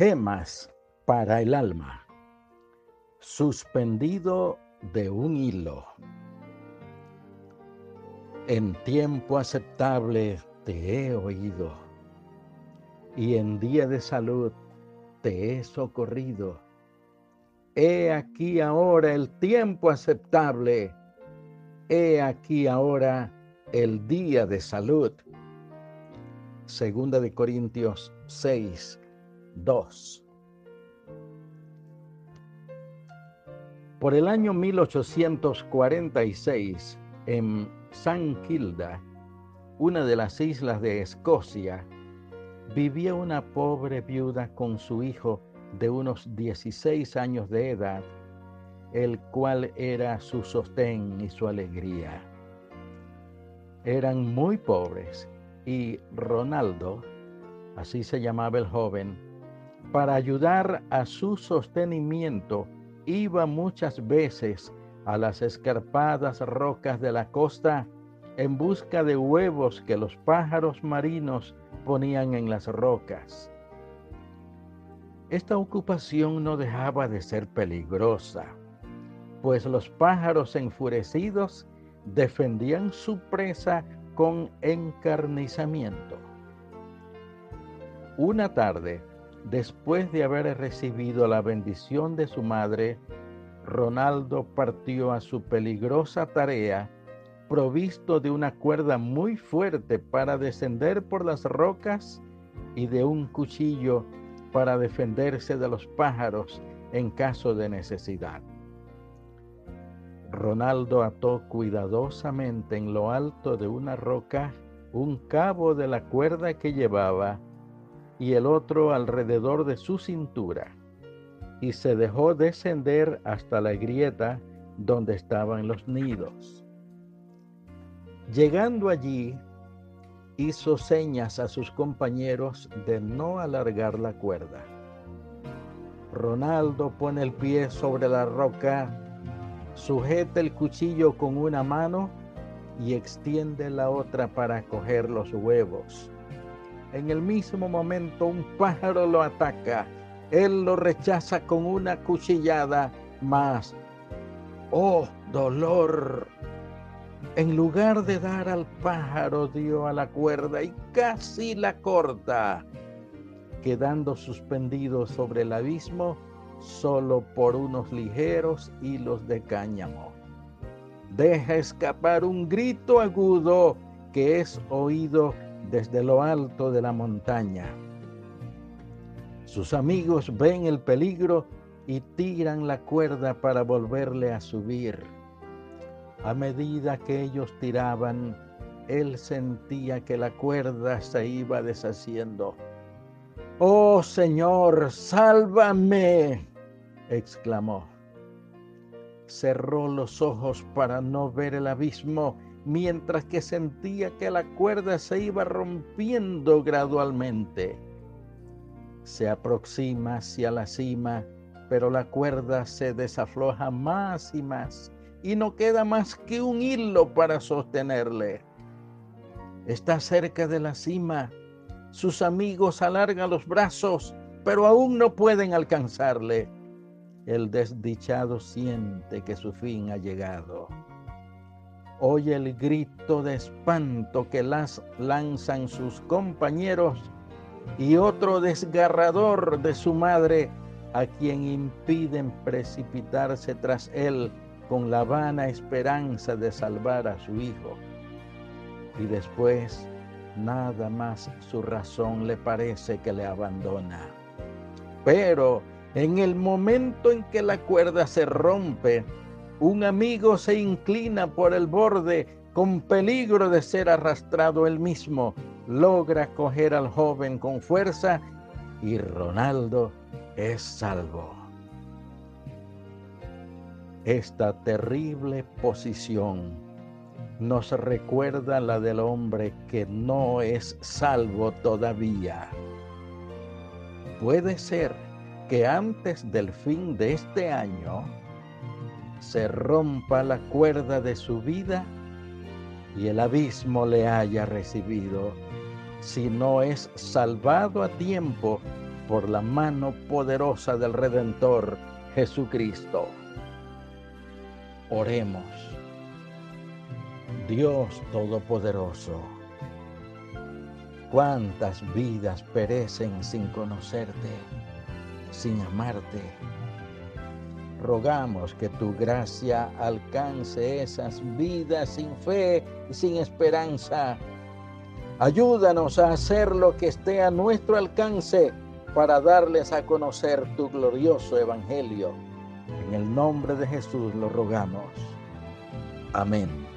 Gemas para el alma. Suspendido de un hilo. En tiempo aceptable te he oído y en día de salud te he socorrido. He aquí ahora el tiempo aceptable. He aquí ahora el día de salud. Segunda de Corintios 6, 2. Por el año 1846, en San Kilda, una de las islas de Escocia, vivía una pobre viuda con su hijo de unos 16 años de edad, el cual era su sostén y su alegría. Eran muy pobres y Ronaldo, así se llamaba el joven, para ayudar a su sostenimiento, iba muchas veces a las escarpadas rocas de la costa en busca de huevos que los pájaros marinos ponían en las rocas. Esta ocupación no dejaba de ser peligrosa, pues los pájaros enfurecidos defendían su presa con encarnizamiento. Una tarde, después de haber recibido la bendición de su madre, Ronaldo partió a su peligrosa tarea provisto de una cuerda muy fuerte para descender por las rocas y de un cuchillo para defenderse de los pájaros en caso de necesidad. Ronaldo ató cuidadosamente en lo alto de una roca un cabo de la cuerda que llevaba y el otro alrededor de su cintura, y se dejó descender hasta la grieta donde estaban los nidos. Llegando allí, hizo señas a sus compañeros de no alargar la cuerda. Ronaldo pone el pie sobre la roca, sujeta el cuchillo con una mano y extiende la otra para coger los huevos. En el mismo momento un pájaro lo ataca. Él lo rechaza con una cuchillada más. ¡Oh, dolor! En lugar de dar al pájaro, dio a la cuerda y casi la corta, quedando suspendido sobre el abismo solo por unos ligeros hilos de cáñamo. Deja escapar un grito agudo que es oído desde lo alto de la montaña. Sus amigos ven el peligro y tiran la cuerda para volverle a subir a medida que ellos tiraban, él sentía que la cuerda se iba deshaciendo. Oh Señor, sálvame, exclamó. Cerró los ojos para no ver el abismo, mientras que sentía que la cuerda se iba rompiendo gradualmente. Se aproxima hacia la cima, pero la cuerda se desafloja más y más y no queda más que un hilo para sostenerle. Está cerca de la cima. Sus amigos alargan los brazos, pero aún no pueden alcanzarle. El desdichado siente que su fin ha llegado. Oye el grito de espanto que las lanzan sus compañeros y otro desgarrador de su madre a quien impiden precipitarse tras él con la vana esperanza de salvar a su hijo. Y después nada más su razón le parece que le abandona. Pero en el momento en que la cuerda se rompe, un amigo se inclina por el borde con peligro de ser arrastrado él mismo, logra coger al joven con fuerza y Ronaldo es salvo. Esta terrible posición nos recuerda la del hombre que no es salvo todavía. Puede ser que antes del fin de este año se rompa la cuerda de su vida y el abismo le haya recibido. Si no es salvado a tiempo, por la mano poderosa del Redentor Jesucristo. Oremos. Dios Todopoderoso, cuántas vidas perecen sin conocerte, sin amarte. Rogamos que tu gracia alcance esas vidas sin fe y sin esperanza. Ayúdanos a hacer lo que esté a nuestro alcance para darles a conocer tu glorioso evangelio. En el nombre de Jesús lo rogamos. Amén.